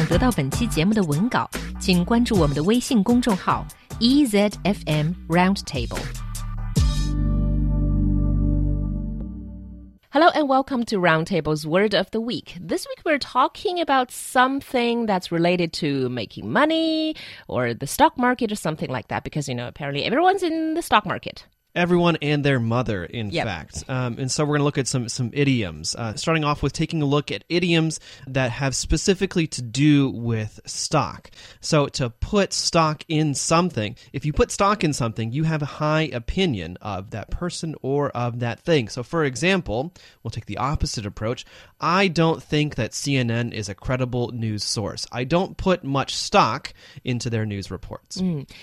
想得到本期节目的文稿，请关注我们的微信公众号 EZFM Roundtable。Hello and welcome to Roundtable's Word of the Week. This week we're talking about something that's related to making money or the stock market or something like that because, you know, apparently everyone's in the stock market. Everyone and their mother, in Yep. fact. Um, and so we're going to look at some some idioms. Uh, starting off with taking a look at idioms that have specifically to do with stock. So to put stock in something, if you put stock in something, you have a high opinion of that person or of that thing. So for example, we'll take the opposite approach. I don't think that CNN is a credible news source. I don't put much stock into their news reports.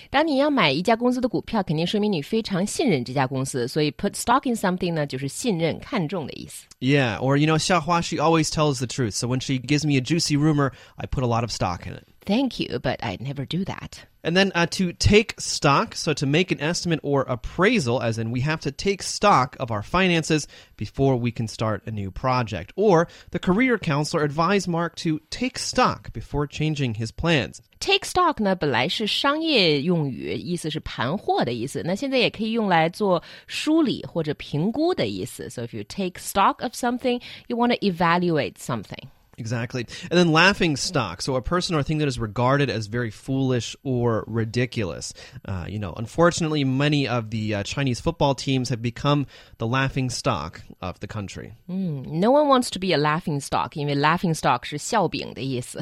当你要买一家公司的股票，肯定说明你非常信任 这家公司，所以 put stock in something 呢，就是信任、看重的意思。 Yeah, or you know, Xiaohua, she always tells the truth. So when she gives me a juicy rumor, I put a lot of stock in it. Thank you, but I'd never do that. And then uh, to take stock, so to make an estimate or appraisal, as in we have to take stock of our finances before we can start a new project. Or the career counselor advised Mark to take stock before changing his plans. Take stock 呢，本来是商业用语，意思是盘货的意思。那现在也可以用来做梳理或者评估的意思。So if you take stock of something, you want to evaluate something. Exactly. And then laughing stock. So a person or thing that is regarded as very foolish or ridiculous. Uh, you know, unfortunately, many of the uh, Chinese football teams have become the laughing stock of the country. No one wants to be a laughing stock，因为 laughing stock 是笑柄的意思。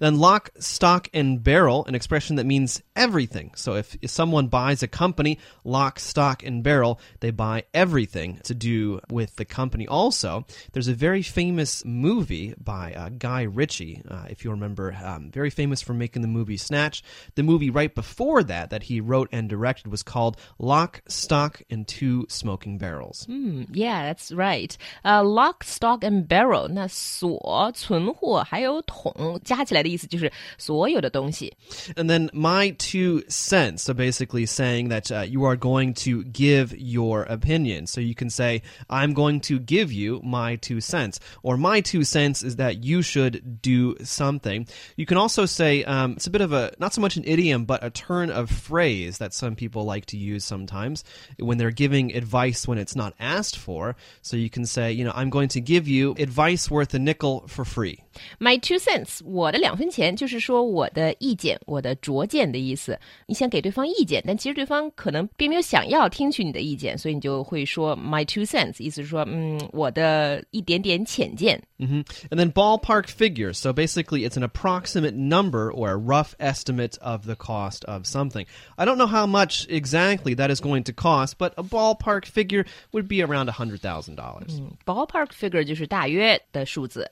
Then lock, stock, and barrel, an expression that means everything. So if, if someone buys a company, lock, stock, and barrel, they buy everything to do with the company. Also, there's a very famous movie by uh, Guy Ritchie, uh, if you remember, um, very famous for making the movie Snatch. The movie right before that, that he wrote and directed, was called Lock, Stock, and Two Smoking Barrels. Yeah, that's right. 呃、l o c k stock and barrel，那锁、存货还有桶加起来的意思就是所有的东西。 And then my two cents. So basically saying that uh, you are going to give your opinion. So you can say, I'm going to give you my two cents. Or my two cents is that you should do something. You can also say, um, it's a bit of a, not so much an idiom, but a turn of phrase that some people like to use sometimes when they're giving advice when it's not asked for. So you can say, you know, I'm going to give you advice worth a nickel for free. My two cents，我的两分钱，就是说我的意见、我的拙见的意思。你想给对方意见，但其实对方可能并没有想要听取你的意见，所以你就会说 my two cents，意思是说，嗯，我的一点点浅见。 hmm And then ballpark figures. So basically, it's an approximate number or a rough estimate of the cost of something. I don't know how much exactly that is going to cost, but a ballpark figure would be around $100,000. dollars Ballpark figure 就是大约的数字。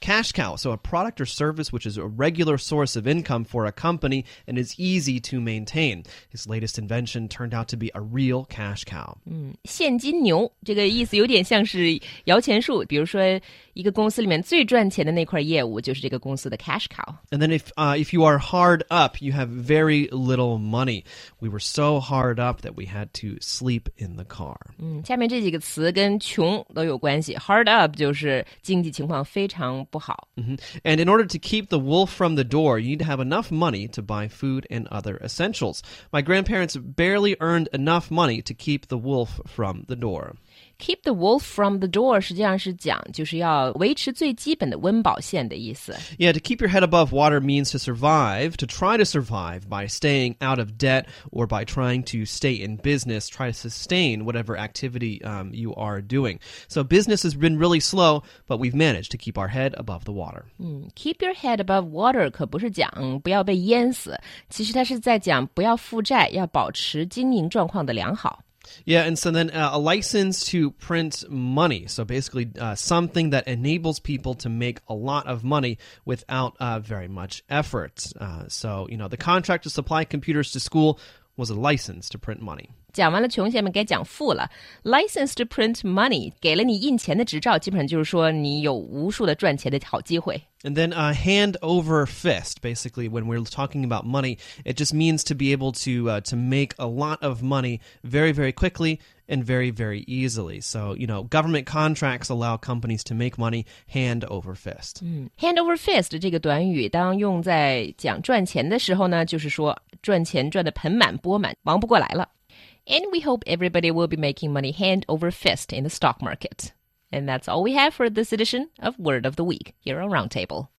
Cash cow. So a product or service which is a regular source of income for a company and is easy to maintain. His latest invention turned out to be a real cash cow. 现金牛这个意思有点像是摇钱树，比如说一个公司里面最赚 钱的那块业务就是这个公司的 cash cow。 And then if uh, if you are hard up, you have very little money. We were so hard up that we had to sleep in the car. 嗯，下面这几个词跟穷都有关系。Hard up 就是经济情况非常不好。 Mhm. And in order to keep the wolf from the door, you need to have enough money to buy food and other essentials. My grandparents barely earned enough money to keep the wolf from the door. Keep the wolf from the door 实际上是讲就是要维持最基本的温饱线的意思。 Yeah, to keep your head above water means to survive, to try to survive by staying out of debt or by trying to stay in business, try to sustain whatever activity um, you are doing. So business has been really slow, but we've managed to keep our head above the water. Keep your head above water 可不是讲不要被淹死，其实它是在讲不要负债，要保持经营状况的良好。 Yeah, and so then uh, a license to print money. So basically, uh, something that enables people to make a lot of money without uh, very much effort. Uh, so, you know, the contract to supply computers to school was a license to print money. 讲完了穷，下面该讲富了。License to print money 给了你印钱的执照，基本上就是说你有无数的赚钱的好机会。 And then uh, hand over fist. Basically, when we're talking about money, it just means to be able to uh, to make a lot of money very very quickly and very, very easily. So, you know, government contracts allow companies to make money hand over fist. Hand over fist 这个短语，当用在讲赚钱的时候呢，就是说 赚钱赚得盆满钵满，忙不过来了。And we hope everybody will be making money hand over fist in the stock market. And that's all we have for this edition of Word of the Week here on Roundtable.